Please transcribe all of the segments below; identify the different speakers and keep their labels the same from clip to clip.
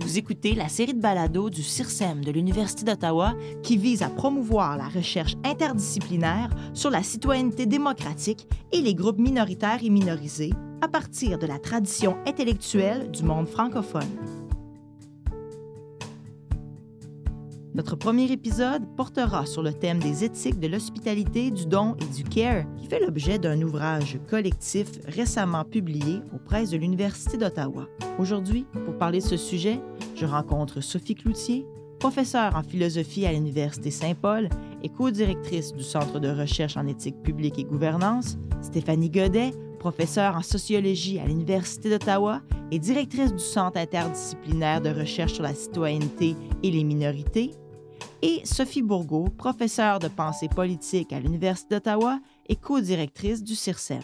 Speaker 1: Vous écoutez la série de balados du CIRSEM de l'Université d'Ottawa qui vise à promouvoir la recherche interdisciplinaire sur la citoyenneté démocratique et les groupes minoritaires et minorisés à partir de la tradition intellectuelle du monde francophone. Notre premier épisode portera sur le thème des éthiques de l'hospitalité, du don et du care, qui fait l'objet d'un ouvrage collectif récemment publié aux presses de l'Université d'Ottawa. Aujourd'hui, pour parler de ce sujet, je rencontre Sophie Cloutier, professeure en philosophie à l'Université Saint-Paul et co-directrice du Centre de recherche en éthique publique et gouvernance, Stéphanie Godet, professeure en sociologie à l'Université d'Ottawa et directrice du Centre interdisciplinaire de recherche sur la citoyenneté et les minorités, et Sophie Bourgault, professeure de pensée politique à l'Université d'Ottawa et co-directrice du CIRSEM.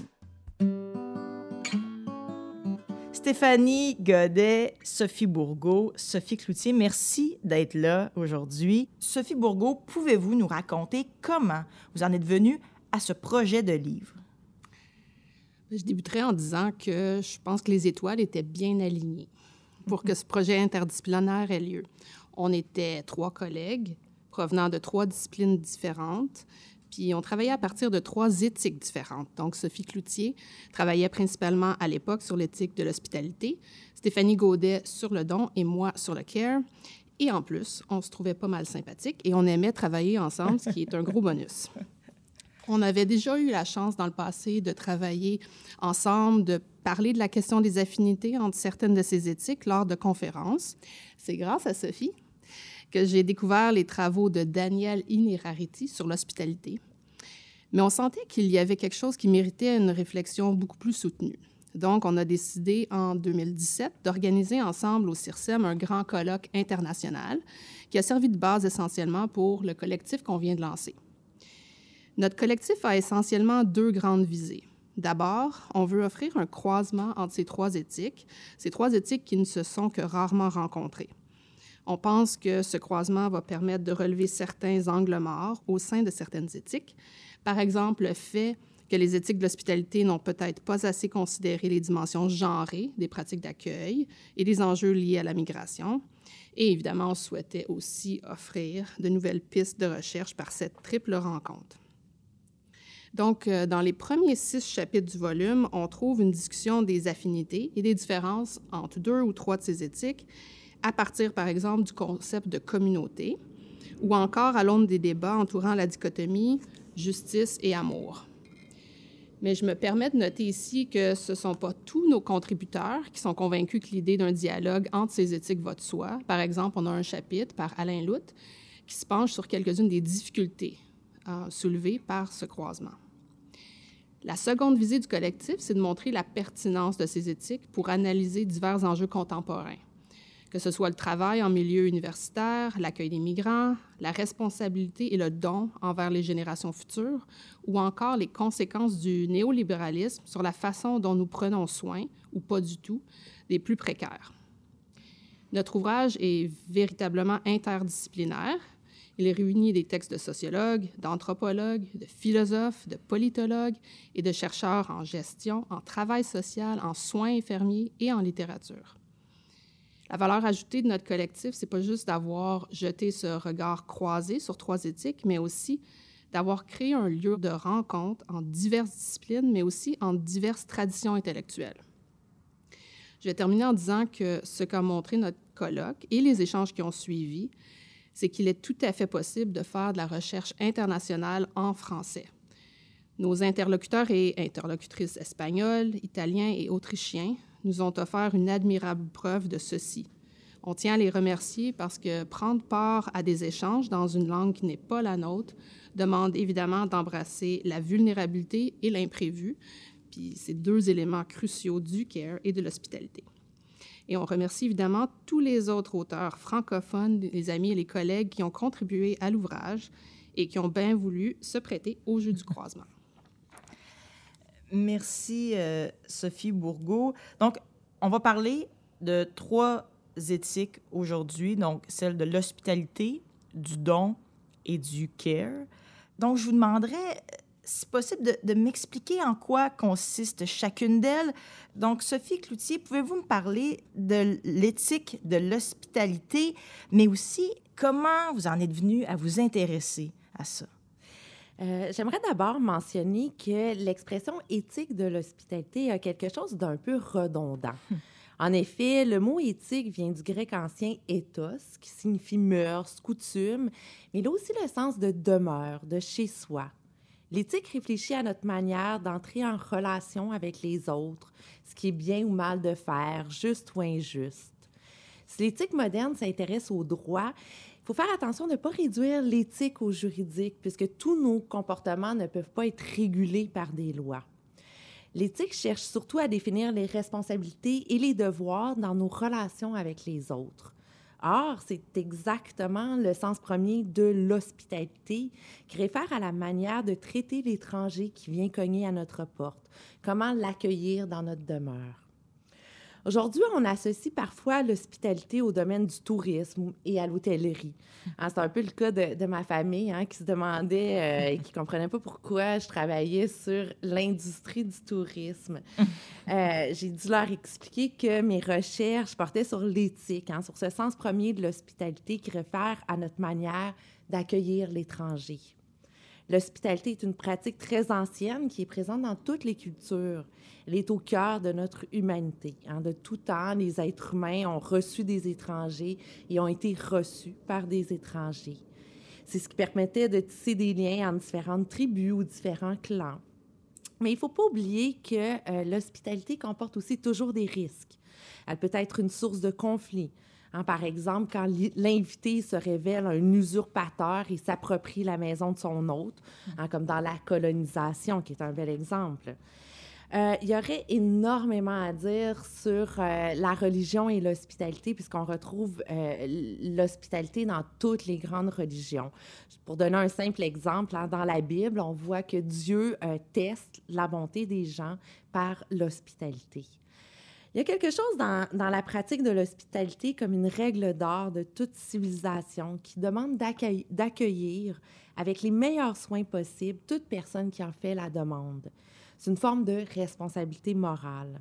Speaker 1: Stéphanie Godet, Sophie Bourgault, Sophie Cloutier, merci d'être là aujourd'hui. Sophie Bourgault, pouvez-vous nous raconter comment vous en êtes venue à ce projet de livre?
Speaker 2: Je débuterai en disant que je pense que les étoiles étaient bien alignées pour que ce projet interdisciplinaire ait lieu. On était trois collègues provenant de trois disciplines différentes, puis on travaillait à partir de trois éthiques différentes. Donc, Sophie Cloutier travaillait principalement à l'époque sur l'éthique de l'hospitalité, Stéphanie Gaudet sur le don et moi sur le care. Et en plus, on se trouvait pas mal sympathiques et on aimait travailler ensemble, ce qui est un gros bonus. On avait déjà eu la chance dans le passé de travailler ensemble, de parler de la question des affinités entre certaines de ces éthiques lors de conférences. C'est grâce à Sophie que j'ai découvert les travaux de Daniel Inirariti sur l'hospitalité. Mais on sentait qu'il y avait quelque chose qui méritait une réflexion beaucoup plus soutenue. Donc, on a décidé en 2017 d'organiser ensemble au CIRSEM un grand colloque international qui a servi de base essentiellement pour le collectif qu'on vient de lancer. Notre collectif a essentiellement deux grandes visées. D'abord, on veut offrir un croisement entre ces trois éthiques, ces trois éthiques qui ne se sont que rarement rencontrées. On pense que ce croisement va permettre de relever certains angles morts au sein de certaines éthiques. Par exemple, le fait que les éthiques de l'hospitalité n'ont peut-être pas assez considéré les dimensions genrées des pratiques d'accueil et des enjeux liés à la migration. Et évidemment, on souhaitait aussi offrir de nouvelles pistes de recherche par cette triple rencontre. Donc, euh, dans les premiers six chapitres du volume, on trouve une discussion des affinités et des différences entre deux ou trois de ces éthiques, à partir, par exemple, du concept de communauté, ou encore à l'aune des débats entourant la dichotomie justice et amour. Mais je me permets de noter ici que ce ne sont pas tous nos contributeurs qui sont convaincus que l'idée d'un dialogue entre ces éthiques va de soi. Par exemple, on a un chapitre par Alain Lout qui se penche sur quelques-unes des difficultés euh, soulevées par ce croisement. La seconde visée du collectif, c'est de montrer la pertinence de ces éthiques pour analyser divers enjeux contemporains, que ce soit le travail en milieu universitaire, l'accueil des migrants, la responsabilité et le don envers les générations futures, ou encore les conséquences du néolibéralisme sur la façon dont nous prenons soin, ou pas du tout, des plus précaires. Notre ouvrage est véritablement interdisciplinaire il réunit des textes de sociologues, d'anthropologues, de philosophes, de politologues et de chercheurs en gestion, en travail social, en soins infirmiers et en littérature. La valeur ajoutée de notre collectif, c'est pas juste d'avoir jeté ce regard croisé sur trois éthiques, mais aussi d'avoir créé un lieu de rencontre en diverses disciplines, mais aussi en diverses traditions intellectuelles. Je vais terminer en disant que ce qu'a montré notre colloque et les échanges qui ont suivi, c'est qu'il est tout à fait possible de faire de la recherche internationale en français. Nos interlocuteurs et interlocutrices espagnols, italiens et autrichiens nous ont offert une admirable preuve de ceci. On tient à les remercier parce que prendre part à des échanges dans une langue qui n'est pas la nôtre demande évidemment d'embrasser la vulnérabilité et l'imprévu, puis ces deux éléments cruciaux du care et de l'hospitalité. Et on remercie évidemment tous les autres auteurs francophones, les amis et les collègues qui ont contribué à l'ouvrage et qui ont bien voulu se prêter au jeu du croisement.
Speaker 1: Merci, euh, Sophie Bourgault. Donc, on va parler de trois éthiques aujourd'hui, donc celle de l'hospitalité, du don et du care. Donc, je vous demanderais, si possible, de, m'expliquer en quoi consiste chacune d'elles. Donc, Sophie Cloutier, pouvez-vous me parler de l'éthique de l'hospitalité, mais aussi comment vous en êtes venu à vous intéresser à ça?
Speaker 3: Euh, j'aimerais d'abord mentionner que l'expression éthique de l'hospitalité a quelque chose d'un peu redondant. Hum. En effet, le mot éthique vient du grec ancien ethos, qui signifie mœurs, coutumes, mais il a aussi le sens de demeure, de chez soi. L'éthique réfléchit à notre manière d'entrer en relation avec les autres, ce qui est bien ou mal de faire, juste ou injuste. Si l'éthique moderne s'intéresse au droit, faut faire attention de ne pas réduire l'éthique au juridique, puisque tous nos comportements ne peuvent pas être régulés par des lois. L'éthique cherche surtout à définir les responsabilités et les devoirs dans nos relations avec les autres. Or, c'est exactement le sens premier de l'hospitalité qui réfère à la manière de traiter l'étranger qui vient cogner à notre porte, comment l'accueillir dans notre demeure. Aujourd'hui, on associe parfois l'hospitalité au domaine du tourisme et à l'hôtellerie. Hein, c'est un peu le cas de, ma famille hein, qui se demandait euh, et qui ne comprenait pas pourquoi je travaillais sur l'industrie du tourisme. Euh, j'ai dû leur expliquer que mes recherches portaient sur l'éthique, hein, sur ce sens premier de l'hospitalité qui réfère à notre manière d'accueillir l'étranger. L'hospitalité est une pratique très ancienne qui est présente dans toutes les cultures. Elle est au cœur de notre humanité. Hein. De tout temps, les êtres humains ont reçu des étrangers et ont été reçus par des étrangers. C'est ce qui permettait de tisser des liens entre différentes tribus ou différents clans. Mais il ne faut pas oublier que euh, l'hospitalité comporte aussi toujours des risques. Elle peut être une source de conflit. Hein, par exemple, quand l'invité se révèle un usurpateur et s'approprie la maison de son hôte, hein, comme dans la colonisation, qui est un bel exemple. Euh, il y aurait énormément à dire sur euh, la religion et l'hospitalité, puisqu'on retrouve euh, l'hospitalité dans toutes les grandes religions. Pour donner un simple exemple, hein, dans la Bible, on voit que Dieu teste la bonté des gens par l'hospitalité. Il y a quelque chose dans, la pratique de l'hospitalité comme une règle d'or de toute civilisation qui demande d'accueillir avec les meilleurs soins possibles toute personne qui en fait la demande. C'est une forme de responsabilité morale.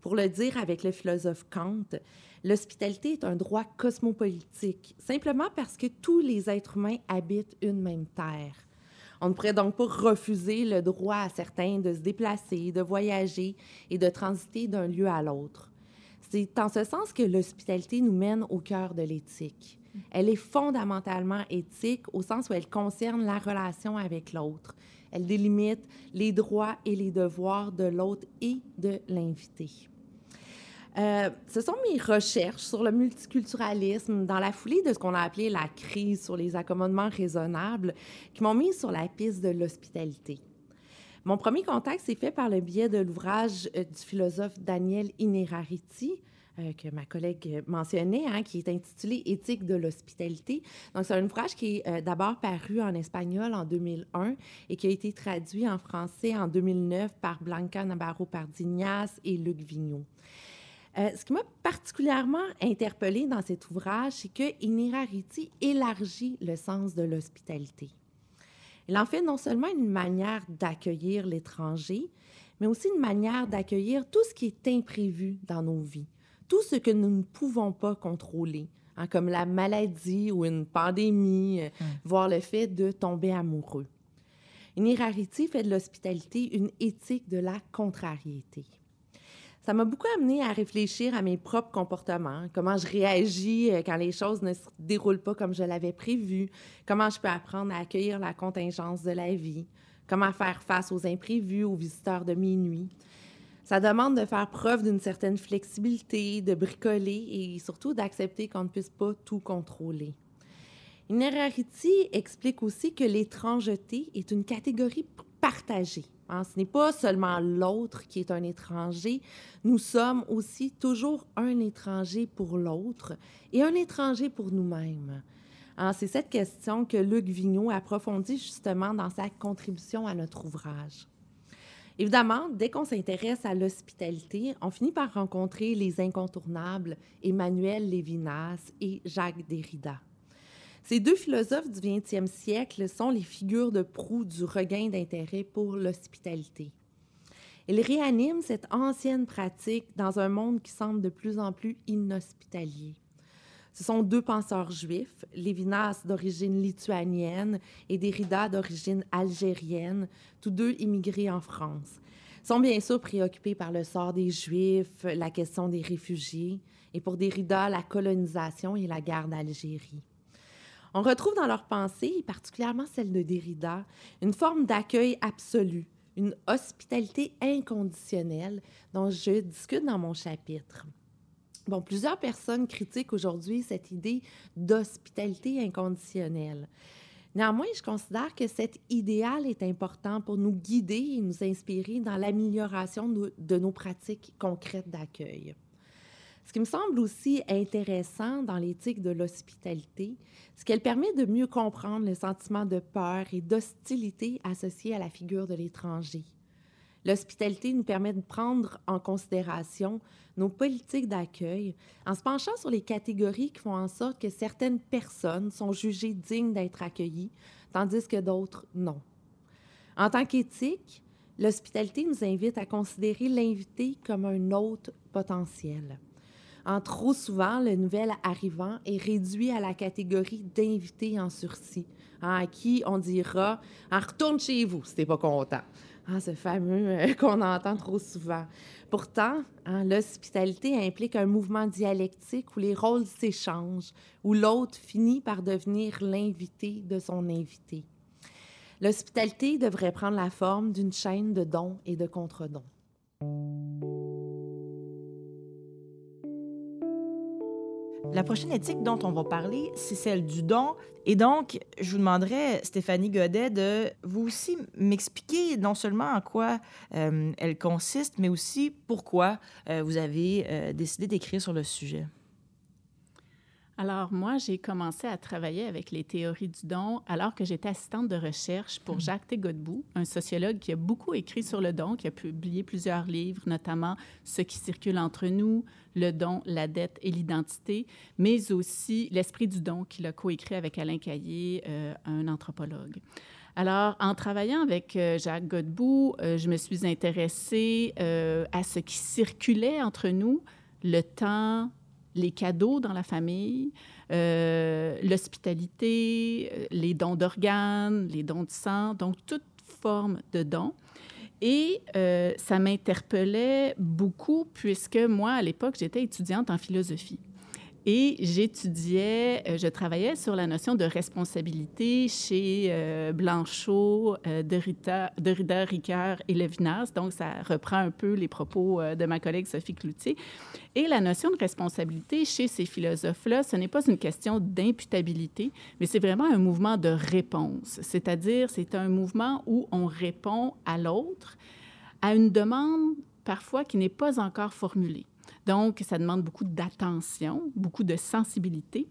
Speaker 3: Pour le dire avec le philosophe Kant, l'hospitalité est un droit cosmopolitique, simplement parce que tous les êtres humains habitent une même terre. On ne pourrait donc pas refuser le droit à certains de se déplacer, de voyager et de transiter d'un lieu à l'autre. C'est en ce sens que l'hospitalité nous mène au cœur de l'éthique. Elle est fondamentalement éthique au sens où elle concerne la relation avec l'autre. Elle délimite les droits et les devoirs de l'autre et de l'invité. Euh, ce sont mes recherches sur le multiculturalisme dans la foulée de ce qu'on a appelé la crise sur les accommodements raisonnables qui m'ont mis sur la piste de l'hospitalité. Mon premier contact s'est fait par le biais de l'ouvrage euh, du philosophe Daniel Inerariti, euh, que ma collègue mentionnait, hein, qui est intitulé Éthique de l'hospitalité. Donc, c'est un ouvrage qui est d'abord paru en espagnol en 2001 et qui a été traduit en français en 2009 par Blanca Navarro Pardignas et Luc Vigneault. Euh, ce qui m'a particulièrement interpellée dans cet ouvrage, c'est que Inirariti élargit le sens de l'hospitalité. Il en fait non seulement une manière d'accueillir l'étranger, mais aussi une manière d'accueillir tout ce qui est imprévu dans nos vies, tout ce que nous ne pouvons pas contrôler, hein, comme la maladie ou une pandémie, euh, mm. voire le fait de tomber amoureux. Inirariti fait de l'hospitalité une éthique de la contrariété ça m'a beaucoup amené à réfléchir à mes propres comportements, comment je réagis euh, quand les choses ne se déroulent pas comme je l'avais prévu, comment je peux apprendre à accueillir la contingence de la vie, comment faire face aux imprévus, aux visiteurs de minuit. Ça demande de faire preuve d'une certaine flexibilité, de bricoler et surtout d'accepter qu'on ne puisse pas tout contrôler. Inerarity explique aussi que l'étrangeté est une catégorie partagée Hein, ce n'est pas seulement l'autre qui est un étranger, nous sommes aussi toujours un étranger pour l'autre et un étranger pour nous-mêmes. Hein, c'est cette question que Luc Vigneault approfondit justement dans sa contribution à notre ouvrage. Évidemment, dès qu'on s'intéresse à l'hospitalité, on finit par rencontrer les incontournables Emmanuel Lévinas et Jacques Derrida. Ces deux philosophes du 20e siècle sont les figures de proue du regain d'intérêt pour l'hospitalité. Ils réaniment cette ancienne pratique dans un monde qui semble de plus en plus inhospitalier. Ce sont deux penseurs juifs, Lévinas d'origine lituanienne et Derrida d'origine algérienne, tous deux immigrés en France. Ils sont bien sûr préoccupés par le sort des Juifs, la question des réfugiés, et pour Derrida, la colonisation et la guerre d'Algérie. On retrouve dans leurs pensées, et particulièrement celle de Derrida, une forme d'accueil absolu, une hospitalité inconditionnelle dont je discute dans mon chapitre. Bon, plusieurs personnes critiquent aujourd'hui cette idée d'hospitalité inconditionnelle. Néanmoins, je considère que cet idéal est important pour nous guider et nous inspirer dans l'amélioration de nos pratiques concrètes d'accueil. Ce qui me semble aussi intéressant dans l'éthique de l'hospitalité, c'est qu'elle permet de mieux comprendre le sentiment de peur et d'hostilité associé à la figure de l'étranger. L'hospitalité nous permet de prendre en considération nos politiques d'accueil en se penchant sur les catégories qui font en sorte que certaines personnes sont jugées dignes d'être accueillies, tandis que d'autres non. En tant qu'éthique, l'hospitalité nous invite à considérer l'invité comme un hôte potentiel. En trop souvent, le nouvel arrivant est réduit à la catégorie d'invité en sursis, hein, à qui on dira ah, retourne chez vous si t'es pas content. Ah, ce fameux euh, qu'on entend trop souvent. Pourtant, hein, l'hospitalité implique un mouvement dialectique où les rôles s'échangent, où l'autre finit par devenir l'invité de son invité. L'hospitalité devrait prendre la forme d'une chaîne de dons et de contre-dons.
Speaker 1: La prochaine éthique dont on va parler, c'est celle du don. Et donc, je vous demanderais, Stéphanie Godet, de vous aussi m'expliquer non seulement en quoi euh, elle consiste, mais aussi pourquoi euh, vous avez euh, décidé d'écrire sur le sujet.
Speaker 4: Alors, moi, j'ai commencé à travailler avec les théories du don alors que j'étais assistante de recherche pour hmm. Jacques Tegodbou, un sociologue qui a beaucoup écrit sur le don, qui a publié plusieurs livres, notamment Ce qui circule entre nous, Le don, la dette et l'identité, mais aussi L'esprit du don qu'il a coécrit avec Alain Caillé, euh, un anthropologue. Alors, en travaillant avec euh, Jacques Godbout, euh, je me suis intéressée à ce qui circulait entre nous, le temps, les cadeaux dans la famille, euh, l'hospitalité, euh, les dons d'organes, les dons de sang, donc toute forme de dons. Et euh, ça m'interpellait beaucoup puisque moi, à l'époque, j'étais étudiante en philosophie. Et j'étudiais, euh, je travaillais sur la notion de responsabilité chez euh, Blanchot, euh, Derrida, Derrida, Ricoeur et Levinas. Donc, ça reprend un peu les propos de ma collègue Sophie Cloutier. Et la notion de responsabilité chez ces philosophes-là, ce n'est pas une question d'imputabilité, mais c'est vraiment un mouvement de réponse. C'est-à-dire, c'est un mouvement où on répond à l'autre à une demande parfois qui n'est pas encore formulée. Donc, ça demande beaucoup d'attention, beaucoup de sensibilité.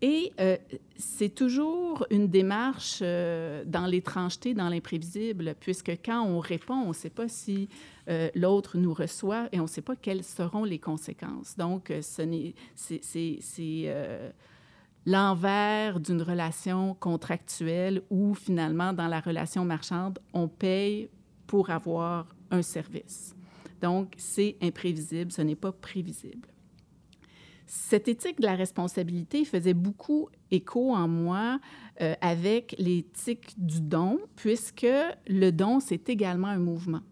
Speaker 4: Et euh, c'est toujours une démarche euh, dans l'étrangeté, dans l'imprévisible, puisque quand on répond, on ne sait pas si euh, l'autre nous reçoit et on ne sait pas quelles seront les conséquences. Donc, c'est l'envers d'une relation contractuelle où finalement, dans la relation marchande, on paye pour avoir un service. Donc, c'est imprévisible, ce n'est pas prévisible. Cette éthique de la responsabilité faisait beaucoup écho en moi euh, avec l'éthique du don, puisque le don, c'est également un mouvement.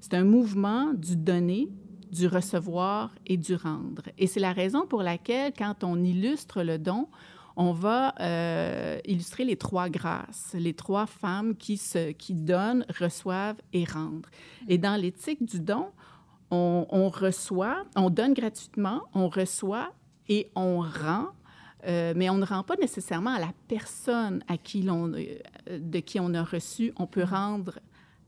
Speaker 4: C'est un mouvement du donner, du recevoir et du rendre. Et c'est la raison pour laquelle, quand on illustre le don, on va euh, illustrer les trois grâces, les trois femmes qui, se, qui donnent, reçoivent et rendent. Et dans l'éthique du don, on, reçoit, on donne gratuitement, on reçoit et on rend, euh, mais on ne rend pas nécessairement à la personne à qui euh, de qui on a reçu. On peut rendre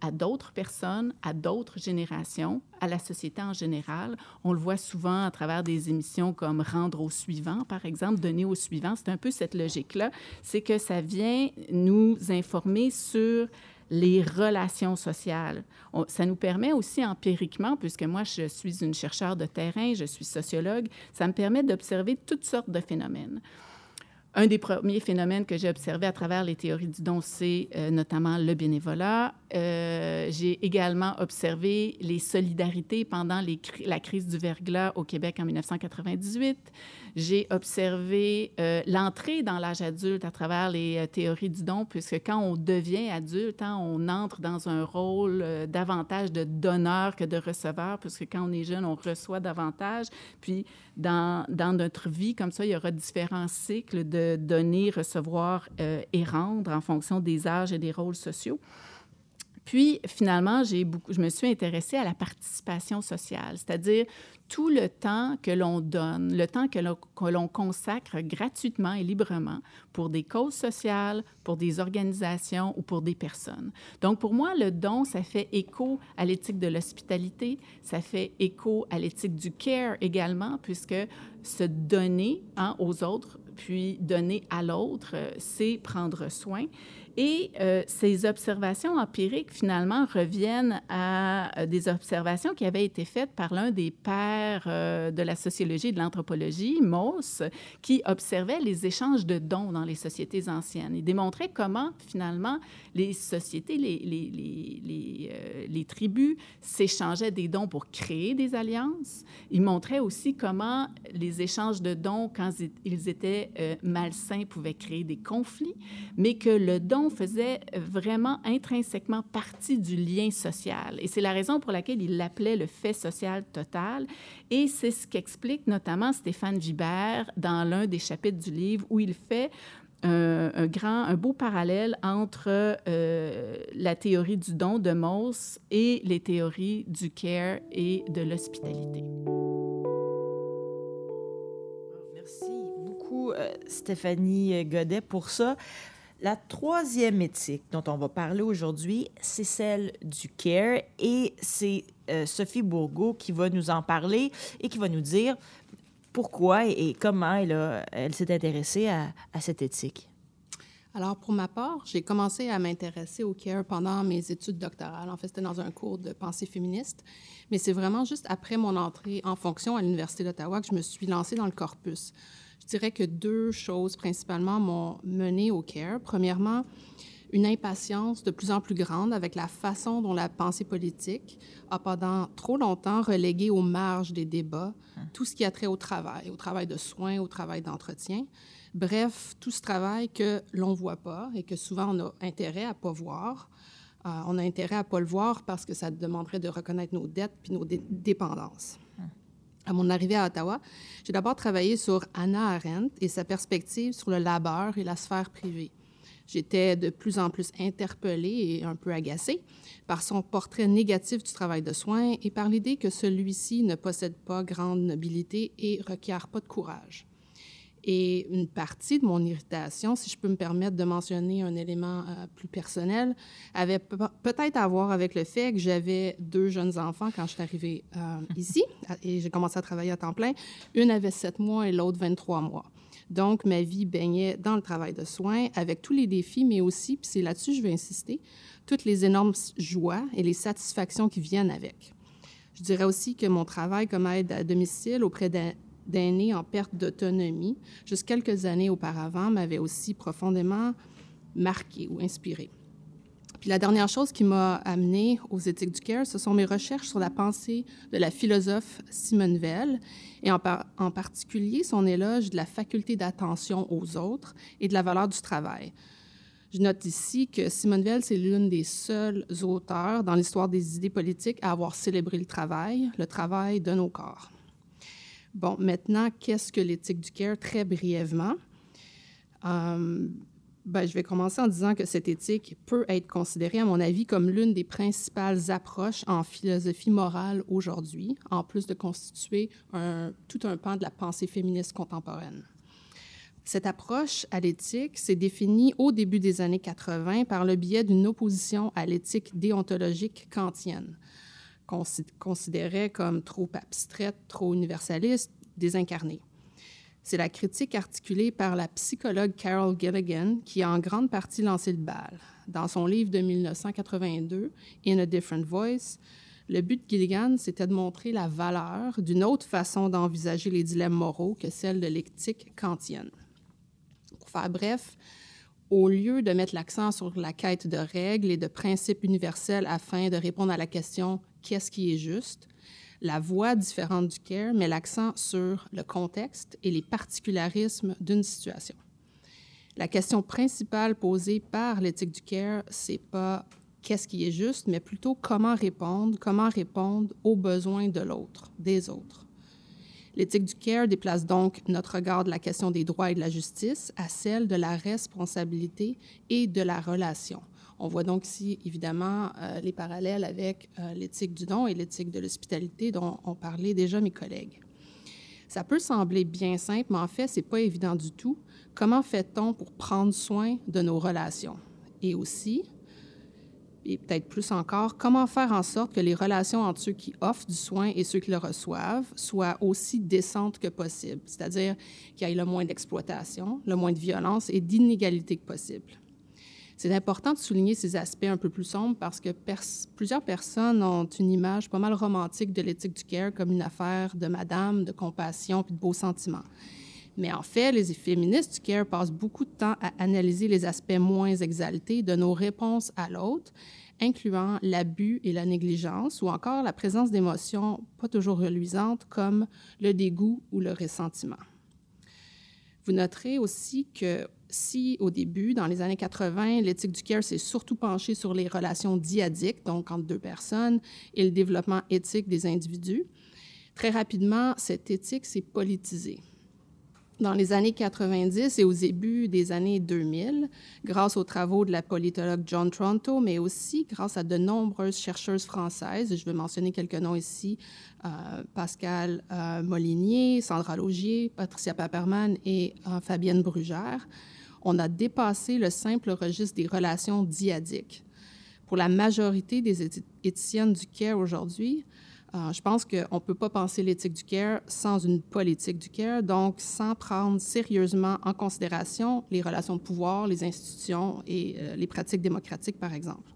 Speaker 4: à d'autres personnes, à d'autres générations, à la société en général. On le voit souvent à travers des émissions comme Rendre au suivant, par exemple, Donner au suivant. C'est un peu cette logique-là. C'est que ça vient nous informer sur les relations sociales. ça nous permet aussi empiriquement, puisque moi je suis une chercheure de terrain, je suis sociologue, ça me permet d'observer toutes sortes de phénomènes. Un des premiers phénomènes que j'ai observé à travers les théories du don, c'est euh, notamment le bénévolat. Euh, j'ai également observé les solidarités pendant la crise du verglas au Québec en 1998. J'ai observé euh, l'entrée dans l'âge adulte à travers les théories du don, puisque quand on devient adulte, hein, on entre dans un rôle davantage de donneur que de receveur, puisque quand on est jeune, on reçoit davantage. Puis, dans, notre vie, comme ça, il y aura différents cycles de donner, recevoir et rendre en fonction des âges et des rôles sociaux. Puis, finalement, j'ai beaucoup, je me suis intéressée à la participation sociale, c'est-à-dire tout le temps que l'on donne, le temps que l'on consacre gratuitement et librement pour des causes sociales, pour des organisations ou pour des personnes. Donc, pour moi, le don, ça fait écho à l'éthique de l'hospitalité, ça fait écho à l'éthique du care également, puisque se donner hein, aux autres, puis donner à l'autre, euh, c'est prendre soin. Et euh, ces observations empiriques, finalement, reviennent à euh, des observations qui avaient été faites par l'un des pères euh, de la sociologie et de l'anthropologie, Mauss, qui observait les échanges de dons dans les sociétés anciennes. Il démontrait comment, finalement, les sociétés, les, les, tribus s'échangeaient des dons pour créer des alliances. Il montrait aussi comment les échanges de dons, quand ils étaient malsains, pouvaient créer des conflits, mais que le don faisait vraiment intrinsèquement partie du lien social. Et c'est la raison pour laquelle il l'appelait le fait social total. Et c'est ce qu'explique notamment Stéphane Vibert dans l'un des chapitres du livre où il fait un, grand, un beau parallèle entre euh, la théorie du don de Mauss et les théories du care et de l'hospitalité.
Speaker 1: Merci beaucoup, euh, Stéphanie Godet, pour ça. La troisième éthique dont on va parler aujourd'hui, c'est celle du care et c'est euh, Sophie Bourgault qui va nous en parler et qui va nous dire pourquoi et, comment elle, s'est intéressée à, à, cette éthique.
Speaker 2: Alors, pour ma part, j'ai commencé à m'intéresser au care pendant mes études doctorales. En fait, c'était dans un cours de pensée féministe, mais c'est vraiment juste après mon entrée en fonction à l'Université d'Ottawa que je me suis lancée dans le corpus. Je dirais que deux choses principalement m'ont mené au CARE. Premièrement, une impatience de plus en plus grande avec la façon dont la pensée politique a pendant trop longtemps relégué aux marges des débats tout ce qui a trait au travail, au travail de soins, au travail d'entretien. Bref, tout ce travail que l'on ne voit pas et que souvent on a intérêt à ne pas voir. Euh, on a intérêt à ne pas le voir parce que ça demanderait de reconnaître nos dettes puis nos dépendances à mon arrivée à Ottawa, j'ai d'abord travaillé sur Anna Arendt et sa perspective sur le labeur et la sphère privée. J'étais de plus en plus interpellée et un peu agacée par son portrait négatif du travail de soins et par l'idée que celui-ci ne possède pas grande nobilité et requiert pas de courage. Et une partie de mon irritation, si je peux me permettre de mentionner un élément euh, plus personnel, avait peut-être à voir avec le fait que j'avais deux jeunes enfants quand je suis arrivée euh, ici et j'ai commencé à travailler à temps plein. Une avait sept mois et l'autre 23 mois. Donc, ma vie baignait dans le travail de soins avec tous les défis, mais aussi, puis c'est là-dessus que je vais insister, toutes les énormes joies et les satisfactions qui viennent avec. Je dirais aussi que mon travail comme aide à domicile auprès d'aînés en perte d'autonomie, juste quelques années auparavant, m'avait aussi profondément marqué ou inspiré. Puis la dernière chose qui m'a amené aux éthiques du care, ce sont mes recherches sur la pensée de la philosophe Simone Weil, et en, en particulier son éloge de la faculté d'attention aux autres et de la valeur du travail. Je note ici que Simone Weil, c'est l'une des seules auteurs dans l'histoire des idées politiques à avoir célébré le travail, le travail de nos corps. Bon, maintenant, qu'est-ce que l'éthique du care? Très brièvement. Euh, ben, je vais commencer en disant que cette éthique peut être considérée, à mon avis, comme l'une des principales approches en philosophie morale aujourd'hui, en plus de constituer tout un pan de la pensée féministe contemporaine. Cette approche à l'éthique s'est définie au début des années 80 par le biais d'une opposition à l'éthique déontologique kantienne considérait comme trop abstraite, trop universaliste, désincarnée. C'est la critique articulée par la psychologue Carol Gilligan qui a en grande partie lancé le bal. Dans son livre de 1982, In a Different Voice, le but de Gilligan, c'était de montrer la valeur d'une autre façon d'envisager les dilemmes moraux que celle de l'éthique kantienne. Pour faire bref, au lieu de mettre l'accent sur la quête de règles et de principes universels afin de répondre à la question qu'est-ce qui est juste, la voie différente du CARE met l'accent sur le contexte et les particularismes d'une situation. La question principale posée par l'éthique du CARE, c'est pas qu'est-ce qui est juste, mais plutôt comment répondre, comment répondre aux besoins de l'autre, des autres. L'éthique du CARE déplace donc notre regard de la question des droits et de la justice à celle de la responsabilité et de la relation. On voit donc ici, évidemment, euh, les parallèles avec euh, l'éthique du don et l'éthique de l'hospitalité dont ont parlé déjà mes collègues. Ça peut sembler bien simple, mais en fait, ce n'est pas évident du tout. Comment fait-on pour prendre soin de nos relations? Et aussi, et peut-être plus encore, comment faire en sorte que les relations entre ceux qui offrent du soin et ceux qui le reçoivent soient aussi décentes que possible, c'est-à-dire qu'il y ait le moins d'exploitation, le moins de violence et d'inégalité que possible. C'est important de souligner ces aspects un peu plus sombres parce que plusieurs personnes ont une image pas mal romantique de l'éthique du care comme une affaire de madame, de compassion puis de beaux sentiments. Mais en fait, les féministes du care passent beaucoup de temps à analyser les aspects moins exaltés de nos réponses à l'autre, incluant l'abus et la négligence ou encore la présence d'émotions pas toujours reluisantes comme le dégoût ou le ressentiment. Vous noterez aussi que si au début, dans les années 80, l'éthique du care s'est surtout penchée sur les relations diadiques, donc entre deux personnes, et le développement éthique des individus, très rapidement, cette éthique s'est politisée dans les années 90 et au début des années 2000, grâce aux travaux de la politologue John Tronto, mais aussi grâce à de nombreuses chercheuses françaises. Je vais mentionner quelques noms ici euh, Pascal euh, Molinier, Sandra Logier, Patricia Paperman et euh, Fabienne Brugère. On a dépassé le simple registre des relations diadiques. Pour la majorité des éthiciennes du CARE aujourd'hui, euh, je pense qu'on ne peut pas penser l'éthique du care sans une politique du care, donc sans prendre sérieusement en considération les relations de pouvoir, les institutions et euh, les pratiques démocratiques, par exemple.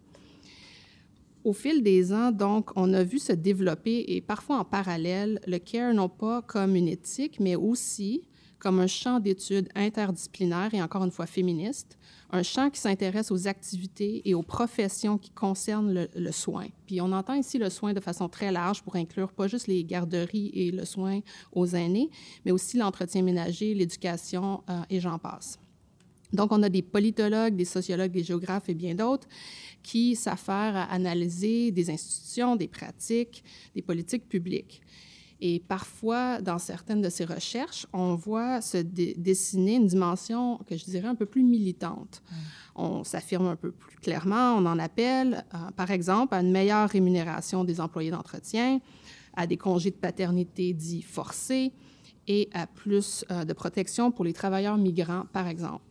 Speaker 2: Au fil des ans, donc, on a vu se développer, et parfois en parallèle, le care non pas comme une éthique, mais aussi comme un champ d'études interdisciplinaire et encore une fois féministe, un champ qui s'intéresse aux activités et aux professions qui concernent le, soin. Puis on entend ici le soin de façon très large pour inclure pas juste les garderies et le soin aux aînés, mais aussi l'entretien ménager, l'éducation euh, et j'en passe. Donc, on a des politologues, des sociologues, des géographes et bien d'autres qui s'affairent à analyser des institutions, des pratiques, des politiques publiques. Et parfois, dans certaines de ces recherches, on voit se dessiner une dimension que je dirais un peu plus militante. On s'affirme un peu plus clairement, on en appelle, euh, par exemple, à une meilleure rémunération des employés d'entretien, à des congés de paternité dits forcés et à plus euh, de protection pour les travailleurs migrants, par exemple.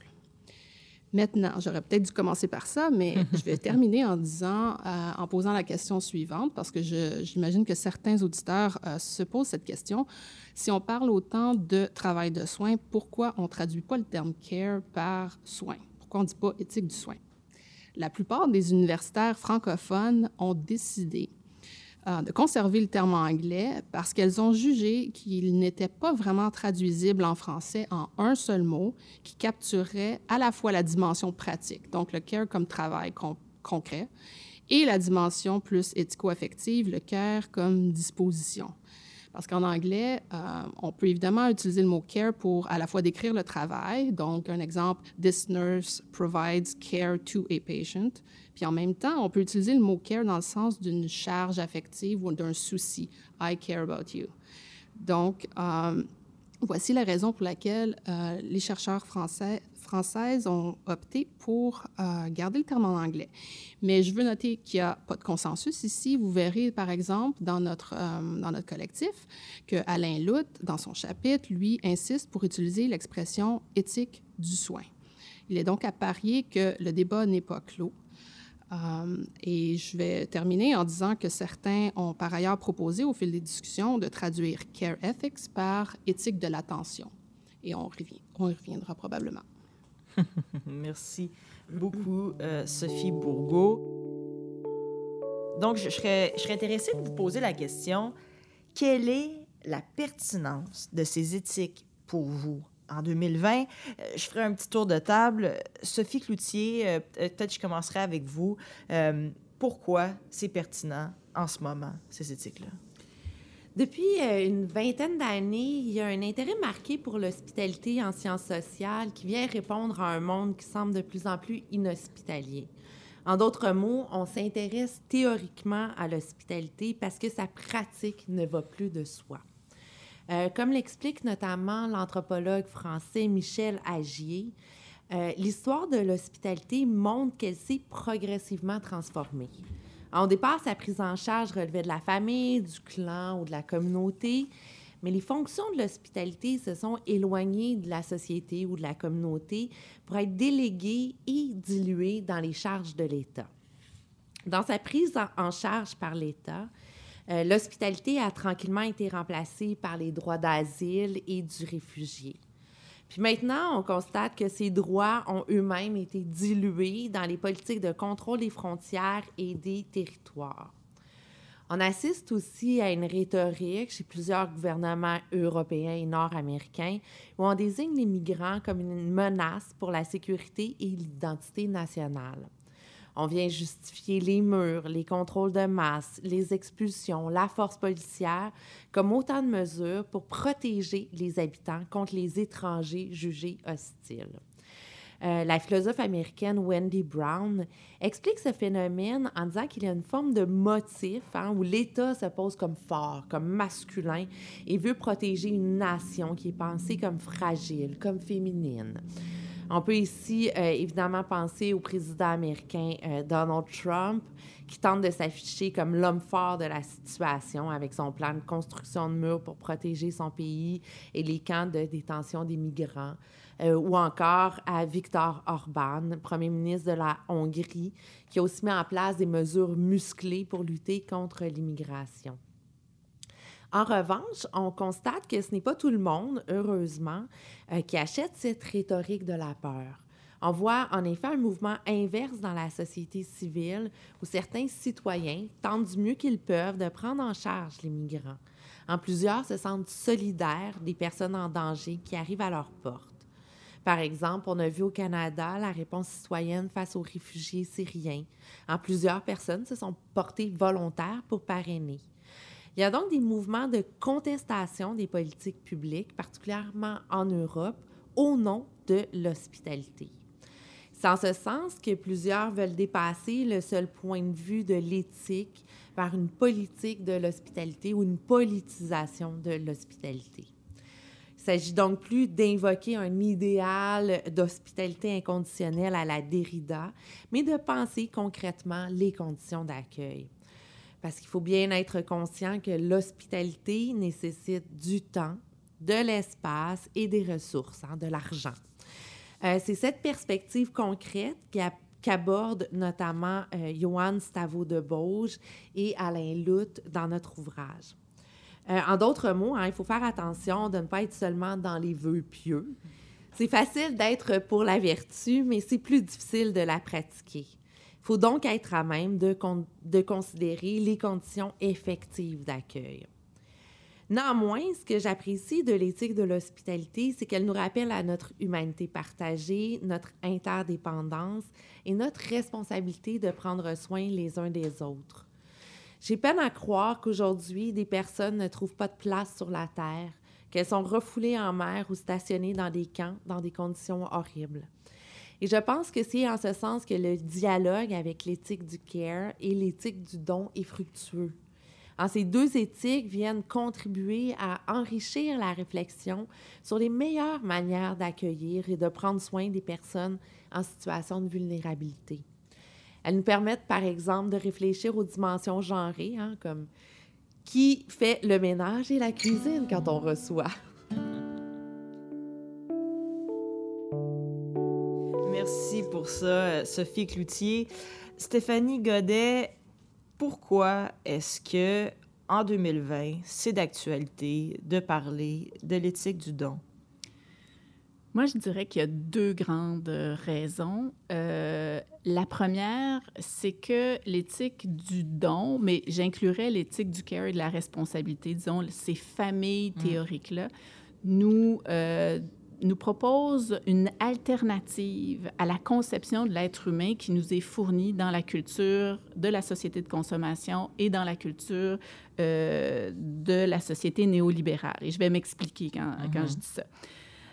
Speaker 2: Maintenant, j'aurais peut-être dû commencer par ça, mais je vais terminer en disant, euh, en posant la question suivante, parce que j'imagine que certains auditeurs euh, se posent cette question. Si on parle autant de travail de soins, pourquoi on ne traduit pas le terme care par soin? Pourquoi on ne dit pas éthique du soin? La plupart des universitaires francophones ont décidé euh, de conserver le terme anglais parce qu'elles ont jugé qu'il n'était pas vraiment traduisible en français en un seul mot qui capturerait à la fois la dimension pratique, donc le care comme travail concret, et la dimension plus éthico-affective, le care comme disposition. Parce qu'en anglais, euh, on peut évidemment utiliser le mot care pour à la fois décrire le travail, donc un exemple, This nurse provides care to a patient, puis en même temps, on peut utiliser le mot care dans le sens d'une charge affective ou d'un souci. I care about you. Donc, euh, voici la raison pour laquelle euh, les chercheurs français, françaises ont opté pour euh, garder le terme en anglais. Mais je veux noter qu'il n'y a pas de consensus ici. Vous verrez, par exemple, dans notre, notre collectif, que Alain Lutt, dans son chapitre, lui, insiste pour utiliser l'expression éthique du soin. Il est donc à parier que le débat n'est pas clos euh, et je vais terminer en disant que certains ont par ailleurs proposé au fil des discussions de traduire Care Ethics par éthique de l'attention. Et on, on y reviendra probablement.
Speaker 1: Merci beaucoup, euh, Sophie Bourgault. Donc, je serais, intéressée de vous poser la question, quelle est la pertinence de ces éthiques pour vous en 2020. je ferai un petit tour de table. Sophie Cloutier, peut-être je commencerai avec vous. pourquoi c'est pertinent en ce moment, ces éthiques-là?
Speaker 3: Depuis euh, une vingtaine d'années, il y a un intérêt marqué pour l'hospitalité en sciences sociales qui vient répondre à un monde qui semble de plus en plus inhospitalier. En d'autres mots, on s'intéresse théoriquement à l'hospitalité parce que sa pratique ne va plus de soi. Euh, comme l'explique notamment l'anthropologue français Michel Agier, euh, l'histoire de l'hospitalité montre qu'elle s'est progressivement transformée. Au départ, sa prise en charge relevait de la famille, du clan ou de la communauté, mais les fonctions de l'hospitalité se sont éloignées de la société ou de la communauté pour être déléguées et diluées dans les charges de l'État. Dans sa prise en charge par l'État, euh, l'hospitalité a tranquillement été remplacée par les droits d'asile et du réfugié. Puis maintenant, on constate que ces droits ont eux-mêmes été dilués dans les politiques de contrôle des frontières et des territoires. On assiste aussi à une rhétorique chez plusieurs gouvernements européens et nord-américains où on désigne les migrants comme une menace pour la sécurité et l'identité nationale. On vient justifier les murs, les contrôles de masse, les expulsions, la force policière comme autant de mesures pour protéger les habitants contre les étrangers jugés hostiles. Euh, la philosophe américaine Wendy Brown explique ce phénomène en disant qu'il y a une forme de motif hein, où l'État se pose comme fort, comme masculin et veut protéger une nation qui est pensée comme fragile, comme féminine. On peut ici euh, évidemment penser au président américain euh, Donald Trump, qui tente de s'afficher comme l'homme fort de la situation avec son plan de construction de murs pour protéger son pays et les camps de détention des migrants. Euh, ou encore à Viktor Orban, premier ministre de la Hongrie, qui a aussi mis en place des mesures musclées pour lutter contre l'immigration. En revanche, on constate que ce n'est pas tout le monde, heureusement, euh, qui achète cette rhétorique de la peur. On voit en effet un mouvement inverse dans la société civile où certains citoyens tentent du mieux qu'ils peuvent de prendre en charge les migrants. En plusieurs se sentent solidaires des personnes en danger qui arrivent à leur porte. Par exemple, on a vu au Canada la réponse citoyenne face aux réfugiés syriens. En plusieurs personnes se sont portées volontaires pour parrainer. Il y a donc des mouvements de contestation des politiques publiques, particulièrement en Europe, au nom de l'hospitalité. C'est en ce sens que plusieurs veulent dépasser le seul point de vue de l'éthique par une politique de l'hospitalité ou une politisation de l'hospitalité. Il s'agit donc plus d'invoquer un idéal d'hospitalité inconditionnelle à la Derrida, mais de penser concrètement les conditions d'accueil parce qu'il faut bien être conscient que l'hospitalité nécessite du temps, de l'espace et des ressources, hein, de l'argent. Euh, c'est cette perspective concrète qu'aborde notamment euh, Johan Stavo de Bauge et Alain Lutte dans notre ouvrage. Euh, en d'autres mots, hein, il faut faire attention de ne pas être seulement dans les vœux pieux. C'est facile d'être pour la vertu, mais c'est plus difficile de la pratiquer. Faut donc être à même de, de considérer les conditions effectives d'accueil. Néanmoins, ce que j'apprécie de l'éthique de l'hospitalité, c'est qu'elle nous rappelle à notre humanité partagée, notre interdépendance et notre responsabilité de prendre soin les uns des autres. J'ai peine à croire qu'aujourd'hui, des personnes ne trouvent pas de place sur la Terre, qu'elles sont refoulées en mer ou stationnées dans des camps dans des conditions horribles. Et je pense que c'est en ce sens que le dialogue avec l'éthique du care et l'éthique du don est fructueux. Ces deux éthiques viennent contribuer à enrichir la réflexion sur les meilleures manières d'accueillir et de prendre soin des personnes en situation de vulnérabilité. Elles nous permettent, par exemple, de réfléchir aux dimensions genrées, hein, comme qui fait le ménage et la cuisine quand on reçoit.
Speaker 1: Pour ça, euh, Sophie Cloutier. Stéphanie Godet, pourquoi est-ce que en 2020, c'est d'actualité de parler de l'éthique du don?
Speaker 4: Moi, je dirais qu'il y a deux grandes raisons. Euh, la première, c'est que l'éthique du don, mais j'inclurais l'éthique du care et de la responsabilité, disons, ces familles mm. théoriques-là, nous, euh, nous propose une alternative à la conception de l'être humain qui nous est fournie dans la culture de la société de consommation et dans la culture euh, de la société néolibérale. Et je vais m'expliquer quand, quand, je dis ça.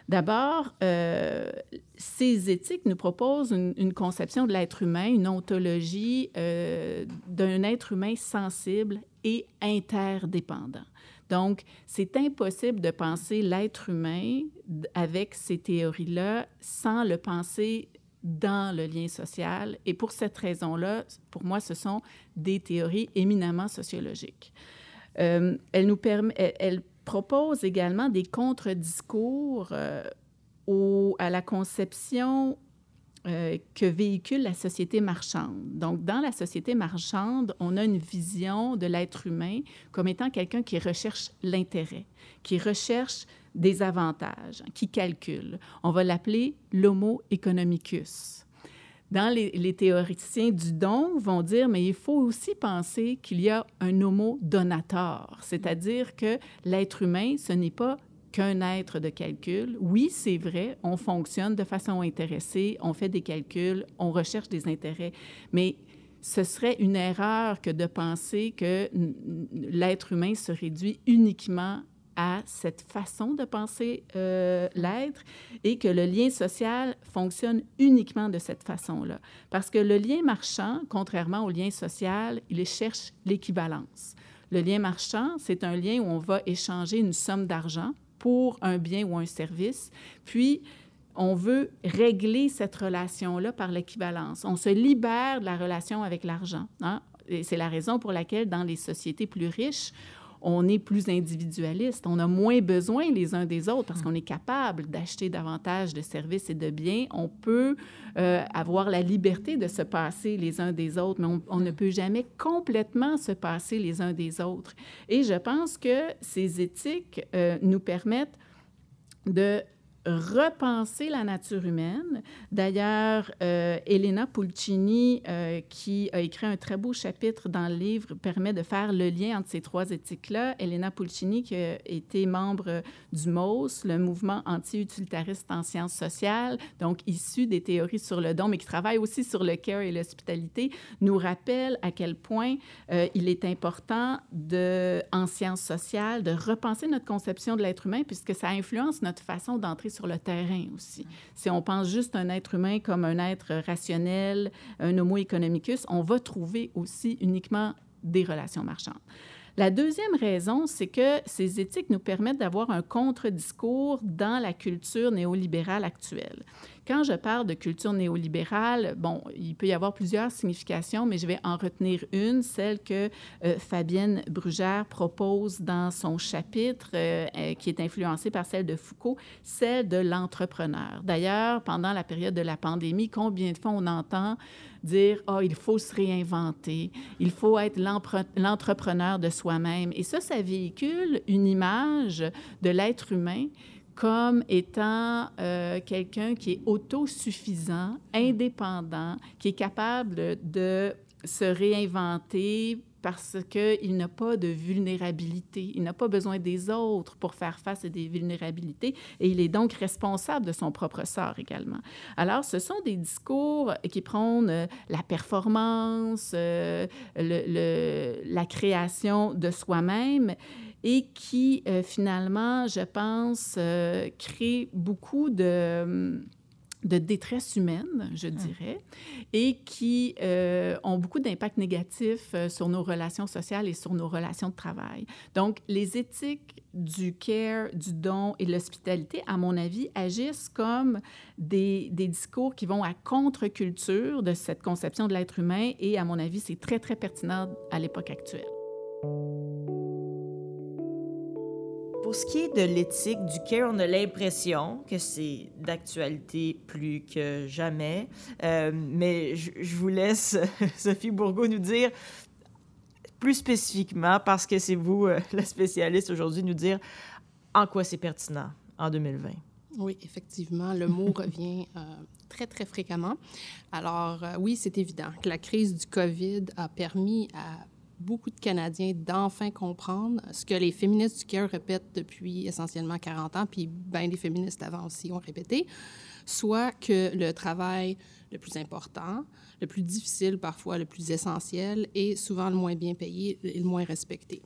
Speaker 4: D'abord, euh, ces éthiques nous proposent une, une conception de l'être humain, une ontologie euh, d'un être humain sensible et interdépendant. Donc, c'est impossible de penser l'être humain avec ces théories-là sans le penser dans le lien social. Et pour cette raison-là, pour moi, ce sont des théories éminemment sociologiques. Euh, elle nous permet, elle, elle, propose également des contre-discours euh, à la conception euh, que véhicule la société marchande. Donc, dans la société marchande, on a une vision de l'être humain comme étant quelqu'un qui recherche l'intérêt, qui recherche des avantages, qui calcule. On va l'appeler l'homo economicus. Dans les, les, théoriciens du don vont dire, mais il faut aussi penser qu'il y a un homo donator, c'est-à-dire que l'être humain, ce n'est pas qu'un être de calcul. Oui, c'est vrai, on fonctionne de façon intéressée, on fait des calculs, on recherche des intérêts, mais ce serait une erreur que de penser que l'être humain se réduit uniquement à cette façon de penser euh, l'être et que le lien social fonctionne uniquement de cette façon-là. Parce que le lien marchand, contrairement au lien social, il cherche l'équivalence. Le lien marchand, c'est un lien où on va échanger une somme d'argent pour un bien ou un service. Puis, on veut régler cette relation-là par l'équivalence. On se libère de la relation avec l'argent. Hein? Et c'est la raison pour laquelle, dans les sociétés plus riches, on est plus individualiste, on a moins besoin les uns des autres parce qu'on est capable d'acheter davantage de services et de biens. On peut euh, avoir la liberté de se passer les uns des autres, mais on, on, ne peut jamais complètement se passer les uns des autres. Et je pense que ces éthiques euh, nous permettent de repenser la nature humaine. D'ailleurs, euh, Elena Pulcini, euh, qui a écrit un très beau chapitre dans le livre, permet de faire le lien entre ces trois éthiques-là. Elena Pulcini, qui a été membre du MOS, le mouvement anti-utilitariste en sciences sociales, donc issu des théories sur le don, mais qui travaille aussi sur le care et l'hospitalité, nous rappelle à quel point euh, il est important en sciences sociales de repenser notre conception de l'être humain, puisque ça influence notre façon d'entrer sur le terrain aussi. Si on pense juste un être humain comme un être rationnel, un homo economicus, on va trouver aussi uniquement des relations marchandes. La deuxième raison, c'est que ces éthiques nous permettent d'avoir un contre-discours dans la culture néolibérale actuelle. Quand je parle de culture néolibérale, bon, il peut y avoir plusieurs significations, mais je vais en retenir une, celle que euh, Fabienne Brugère propose dans son chapitre, euh, euh, qui est influencée par celle de Foucault, celle de l'entrepreneur. D'ailleurs, pendant la période de la pandémie, combien de fois on entend dire oh, il faut se réinventer, il faut être l'entrepreneur de soi-même. Et ça, ça véhicule une image de l'être humain comme étant euh, quelqu'un qui est autosuffisant, indépendant, qui est capable de se réinventer parce qu'il n'a pas de vulnérabilité. Il n'a pas besoin des autres pour faire face à des vulnérabilités et il est donc responsable de son propre sort également. Alors, ce sont des discours qui prônent euh, la performance, euh, la création de soi-même et qui, euh, finalement, je pense, euh, crée beaucoup de de détresse humaine, je hum. dirais, et qui euh, ont beaucoup d'impact négatifs euh, sur nos relations sociales et sur nos relations de travail. Donc, les éthiques du care, du don et de l'hospitalité, à mon avis, agissent comme des, des discours qui vont à contre-culture de cette conception de l'être humain et, à mon avis, c'est très, très pertinent à l'époque actuelle.
Speaker 1: Pour ce qui est de l'éthique du care, on a l'impression que c'est d'actualité plus que jamais. Euh, mais je, je, vous laisse, Sophie Bourgault, nous dire plus spécifiquement, parce que c'est vous euh, la spécialiste aujourd'hui, nous dire en quoi c'est pertinent en 2020.
Speaker 2: Oui, effectivement, le mot revient euh, très, très fréquemment. Alors, euh, oui, c'est évident que la crise du COVID a permis à beaucoup de Canadiens d'enfin comprendre ce que les féministes du CARE répètent depuis essentiellement 40 ans, puis bien des féministes avant aussi ont répété, soit que le travail le plus important, le plus difficile parfois, le plus essentiel, est souvent le moins bien payé et le moins respecté.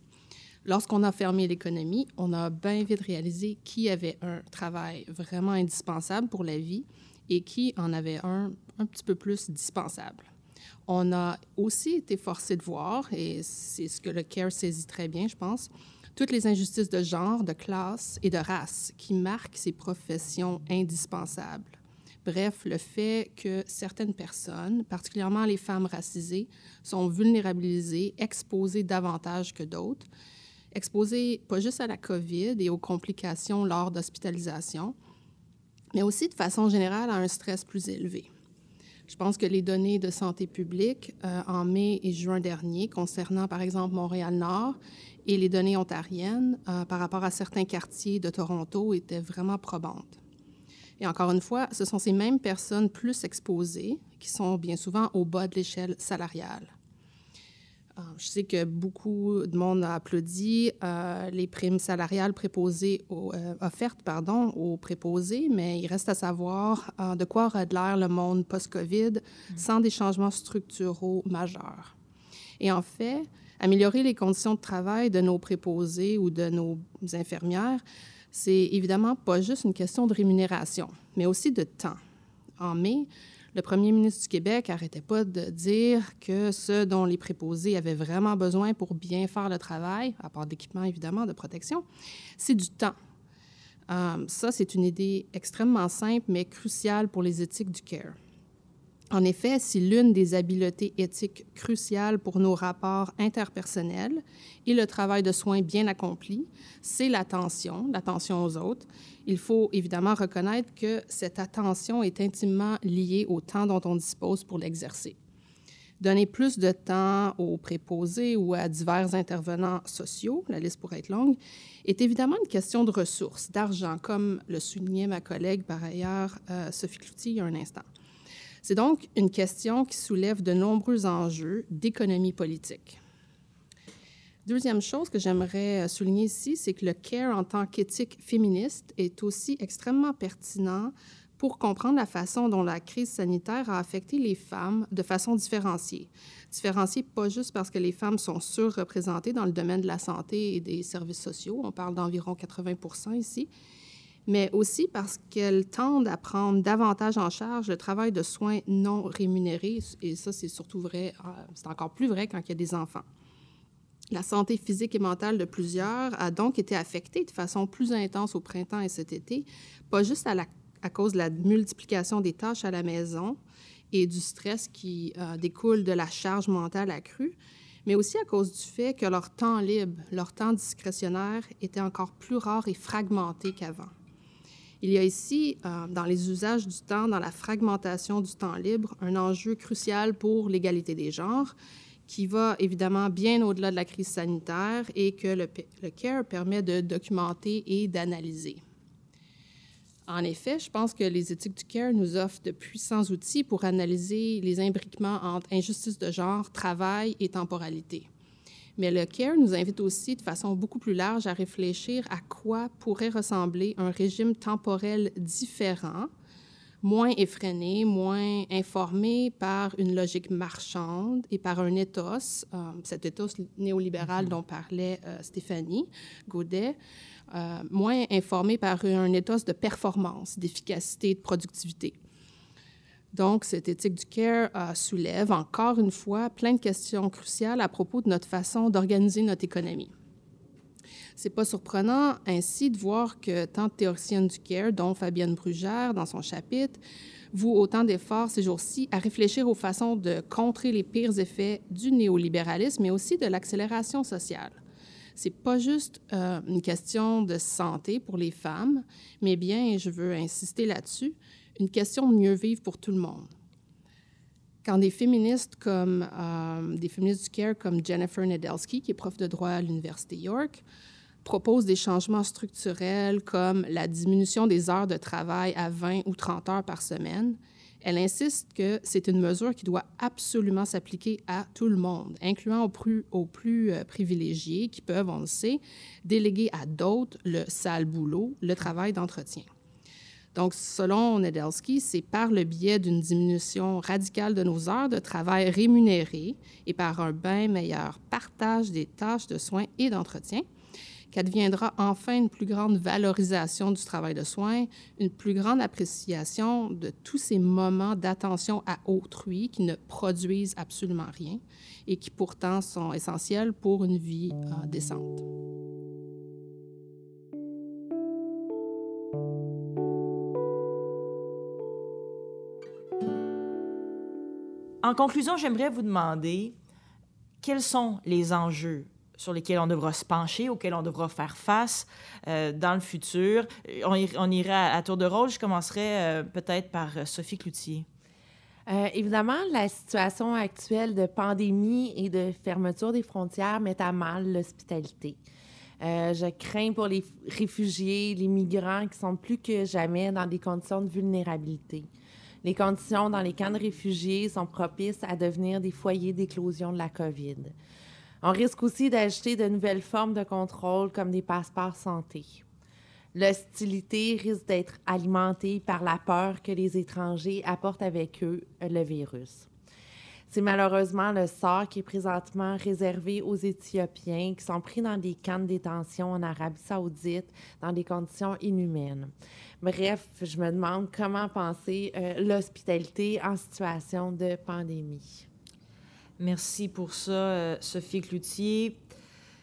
Speaker 2: Lorsqu'on a fermé l'économie, on a bien vite réalisé qui avait un travail vraiment indispensable pour la vie et qui en avait un un petit peu plus dispensable. On a aussi été forcé de voir, et c'est ce que le CARE saisit très bien, je pense, toutes les injustices de genre, de classe et de race qui marquent ces professions indispensables. Bref, le fait que certaines personnes, particulièrement les femmes racisées, sont vulnérabilisées, exposées davantage que d'autres, exposées pas juste à la COVID et aux complications lors d'hospitalisation, mais aussi de façon générale à un stress plus élevé. Je pense que les données de santé publique euh, en mai et juin dernier concernant, par exemple, Montréal-Nord et les données ontariennes euh, par rapport à certains quartiers de Toronto étaient vraiment probantes. Et encore une fois, ce sont ces mêmes personnes plus exposées qui sont bien souvent au bas de l'échelle salariale. Euh, je sais que beaucoup de monde a applaudi euh, les primes salariales préposées euh, offertes pardon, aux préposés, mais il reste à savoir de quoi aura de l'air le monde post-COVID mm. sans des changements structuraux majeurs. Et en fait, améliorer les conditions de travail de nos préposés ou de nos infirmières, c'est évidemment pas juste une question de rémunération, mais aussi de temps. En mai, le premier ministre du Québec n'arrêtait pas de dire que ce dont les préposés avaient vraiment besoin pour bien faire le travail, à part d'équipement évidemment de protection, c'est du temps. Euh, ça, c'est une idée extrêmement simple, mais cruciale pour les éthiques du CARE. En effet, si l'une des habiletés éthiques cruciales pour nos rapports interpersonnels et le travail de soins bien accompli, c'est l'attention, l'attention aux autres, il faut évidemment reconnaître que cette attention est intimement liée au temps dont on dispose pour l'exercer. Donner plus de temps aux préposés ou à divers intervenants sociaux, la liste pourrait être longue, est évidemment une question de ressources, d'argent, comme le soulignait ma collègue par ailleurs, euh, Sophie Cloutier, il y a un instant. C'est donc une question qui soulève de nombreux enjeux d'économie politique. Deuxième chose que j'aimerais souligner ici, c'est que le CARE en tant qu'éthique féministe est aussi extrêmement pertinent pour comprendre la façon dont la crise sanitaire a affecté les femmes de façon différenciée. Différenciée pas juste parce que les femmes sont surreprésentées dans le domaine de la santé et des services sociaux, on parle d'environ 80% ici, mais aussi parce qu'elles tendent à prendre davantage en charge le travail de soins non rémunérés. Et ça, c'est surtout vrai, euh, c'est encore plus vrai quand il y a des enfants. La santé physique et mentale de plusieurs a donc été affectée de façon plus intense au printemps et cet été, pas juste à, à cause de la multiplication des tâches à la maison et du stress qui euh, découle de la charge mentale accrue, mais aussi à cause du fait que leur temps libre, leur temps discrétionnaire était encore plus rare et fragmenté qu'avant. Il y a ici, euh, dans les usages du temps, dans la fragmentation du temps libre, un enjeu crucial pour l'égalité des genres qui va évidemment bien au-delà de la crise sanitaire et que le, le CARE permet de documenter et d'analyser. En effet, je pense que les éthiques du CARE nous offrent de puissants outils pour analyser les imbriquements entre injustice de genre, travail et temporalité. Mais le CARE nous invite aussi de façon beaucoup plus large à réfléchir à quoi pourrait ressembler un régime temporel différent, moins effréné, moins informé par une logique marchande et par un ethos, euh, cet ethos néolibéral dont parlait euh, Stéphanie Gaudet, euh, moins informé par un ethos de performance, d'efficacité, de productivité. Donc, cette éthique du care euh, soulève encore une fois plein de questions cruciales à propos de notre façon d'organiser notre économie. C'est pas surprenant ainsi de voir que tant de théoriciennes du care, dont Fabienne Brugère dans son chapitre, vouent autant d'efforts ces jours-ci à réfléchir aux façons de contrer les pires effets du néolibéralisme, mais aussi de l'accélération sociale. C'est pas juste euh, une question de santé pour les femmes, mais bien, et je veux insister là-dessus, une question de mieux vivre pour tout le monde. Quand des féministes comme euh, du care comme Jennifer Nedelsky, qui est prof de droit à l'Université York, proposent des changements structurels comme la diminution des heures de travail à 20 ou 30 heures par semaine, Elle insiste que c'est une mesure qui doit absolument s'appliquer à tout le monde, incluant aux plus, aux plus euh, privilégiés qui peuvent, on le sait, déléguer à d'autres le sale boulot, le travail d'entretien. Donc, selon Nedelski, c'est par le biais d'une diminution radicale de nos heures de travail rémunérées et par un bien meilleur partage des tâches de soins et d'entretien qu'adviendra enfin une plus grande valorisation du travail de soins, une plus grande appréciation de tous ces moments d'attention à autrui qui ne produisent absolument rien et qui pourtant sont essentiels pour une vie euh, décente.
Speaker 1: En conclusion, j'aimerais vous demander quels sont les enjeux sur lesquels on devra se pencher, auxquels on devra faire face euh, dans le futur? On, ira à, tour de rôle. Je commencerai euh, peut-être par euh, Sophie Cloutier.
Speaker 3: évidemment, la situation actuelle de pandémie et de fermeture des frontières met à mal l'hospitalité. je crains pour les réfugiés, les migrants qui sont plus que jamais dans des conditions de vulnérabilité. Les conditions dans les camps de réfugiés sont propices à devenir des foyers d'éclosion de la COVID. On risque aussi d'ajouter de nouvelles formes de contrôle comme des passeports santé. L'hostilité risque d'être alimentée par la peur que les étrangers apportent avec eux le virus. C'est malheureusement le sort qui est présentement réservé aux Éthiopiens qui sont pris dans des camps de détention en Arabie saoudite dans des conditions inhumaines. Bref, je me demande comment penser euh, l'hospitalité en situation de pandémie.
Speaker 1: Merci pour ça, euh, Sophie Cloutier.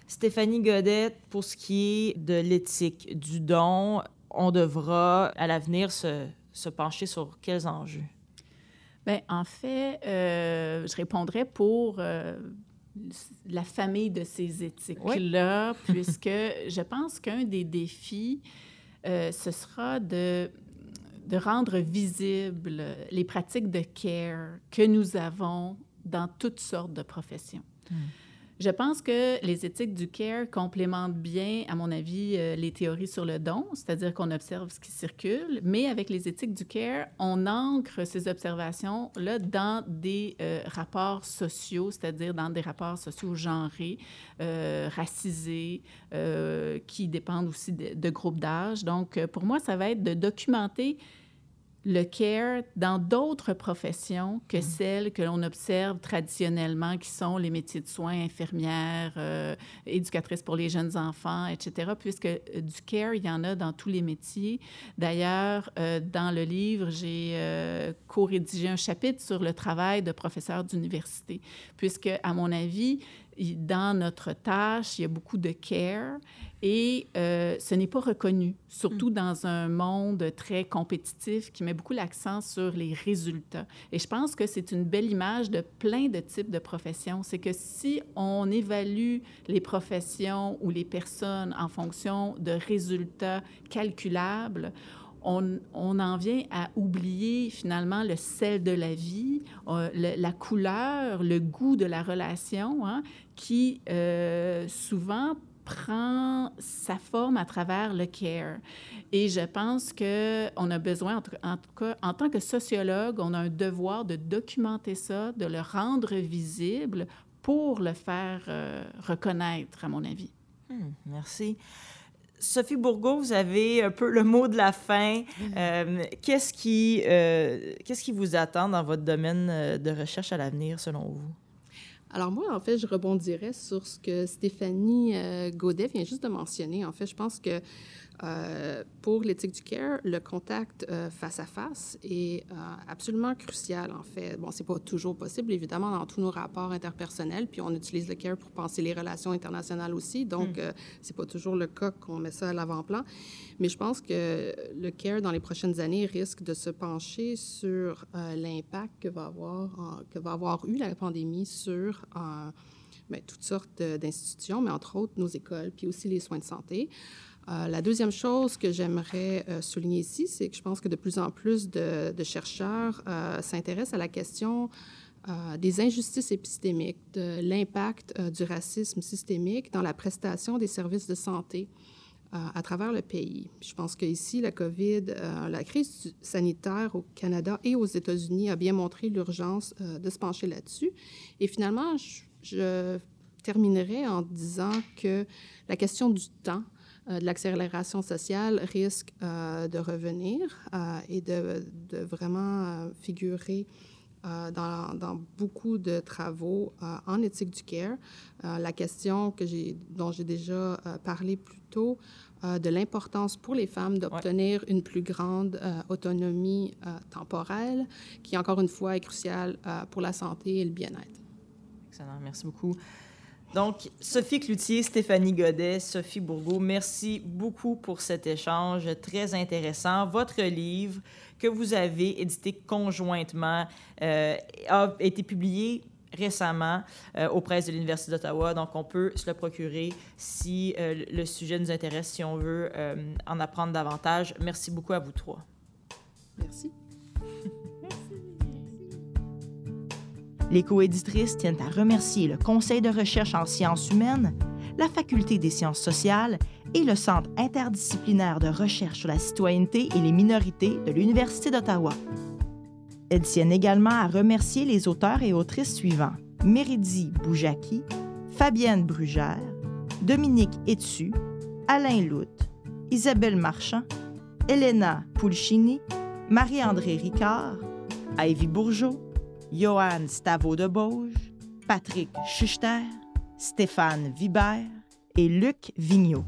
Speaker 1: Stéphanie Godet, pour ce qui est de l'éthique du don, on devra à l'avenir se, pencher sur quels enjeux?
Speaker 4: Bien, en fait, euh, je répondrais pour la famille de ces éthiques-là, puisque je pense qu'un des défis euh, ce sera de, de rendre visibles les pratiques de care que nous avons dans toutes sortes de professions. Hmm. Je pense que les éthiques du care complémentent bien, à mon avis, euh, les théories sur le don, c'est-à-dire qu'on observe ce qui circule, mais avec les éthiques du care, on ancre ces observations-là dans des euh, rapports sociaux, c'est-à-dire dans des rapports sociaux genrés, euh, racisés, qui dépendent aussi de, de groupes d'âge. Donc, pour moi, ça va être de documenter le care dans d'autres professions que mm. celles que l'on observe traditionnellement, qui sont les métiers de soins, infirmières, euh, éducatrices pour les jeunes enfants, etc., puisque euh, du care, il y en a dans tous les métiers. D'ailleurs, euh, dans le livre, j'ai euh, co-rédigé un chapitre sur le travail de professeur d'université, puisque, à mon avis, dans notre tâche, il y a beaucoup de care et euh, ce n'est pas reconnu, surtout mm. dans un monde très compétitif qui met beaucoup l'accent sur les résultats. Et je pense que c'est une belle image de plein de types de professions. C'est que si on évalue les professions ou les personnes en fonction de résultats calculables, on, en vient à oublier finalement le sel de la vie, euh, la couleur, le goût de la relation, hein, qui euh, souvent prend sa forme à travers le care. Et je pense qu'on a besoin, en tout, cas, en tant que sociologue, on a un devoir de documenter ça, de le rendre visible pour le faire euh, reconnaître, à mon avis.
Speaker 1: Hmm, merci. Sophie Bourgault, vous avez un peu le mot de la fin. Euh, qu'est-ce qui, euh, qu'est-ce qui vous attend dans votre domaine de recherche à l'avenir, selon vous?
Speaker 2: Alors moi, en fait, je rebondirais sur ce que Stéphanie Godet vient juste de mentionner. En fait, je pense que euh, pour l'éthique du care, le contact euh, face à face est euh, absolument crucial, en fait. Bon, c'est pas toujours possible, évidemment, dans tous nos rapports interpersonnels, puis on utilise le care pour penser les relations internationales aussi, donc mm. c'est pas toujours le cas qu'on met ça à l'avant-plan. Mais je pense que le care, dans les prochaines années, risque de se pencher sur l'impact que va avoir, que va avoir eu la pandémie sur bien, toutes sortes d'institutions, mais entre autres nos écoles, puis aussi les soins de santé. Euh, la deuxième chose que j'aimerais euh, souligner ici, c'est que je pense que de plus en plus de, chercheurs euh, s'intéressent à la question des injustices épistémiques, de l'impact du racisme systémique dans la prestation des services de santé. à travers le pays. Je pense qu'ici, la COVID, la crise sanitaire au Canada et aux États-Unis a bien montré l'urgence de se pencher là-dessus. Et finalement, je terminerai en disant que la question du temps de l'accélération sociale risque euh, de revenir euh, et de, de vraiment figurer dans, dans, beaucoup de travaux en éthique du care. la question que dont j'ai déjà parlé plus tôt de l'importance pour les femmes d'obtenir une plus grande autonomie temporelle, qui, encore une fois, est cruciale pour la santé et le bien-être.
Speaker 1: Excellent. Merci beaucoup. Donc, Sophie Cloutier, Stéphanie Godet, Sophie Bourgault, merci beaucoup pour cet échange très intéressant. Votre livre que vous avez édité conjointement euh, a été publié récemment euh, aux presses de l'Université d'Ottawa. Donc, on peut se le procurer si euh, le sujet nous intéresse, si on veut en apprendre davantage. Merci beaucoup à vous trois.
Speaker 2: Merci.
Speaker 1: Les coéditrices tiennent à remercier le Conseil de recherche en sciences humaines, la Faculté des sciences sociales et le Centre interdisciplinaire de recherche sur la citoyenneté et les minorités de l'Université d'Ottawa. Elles tiennent également à remercier les auteurs et autrices suivants Méridi Boujaki, Fabienne Brugère, Dominique Etsu, Alain Lout, Isabelle Marchand, Elena Pulcini, Marie-André Ricard, Ivy Bourgeot, Johan Stavo de Bauge, Patrick Schuster, Stéphane Vibert et Luc Vigneault.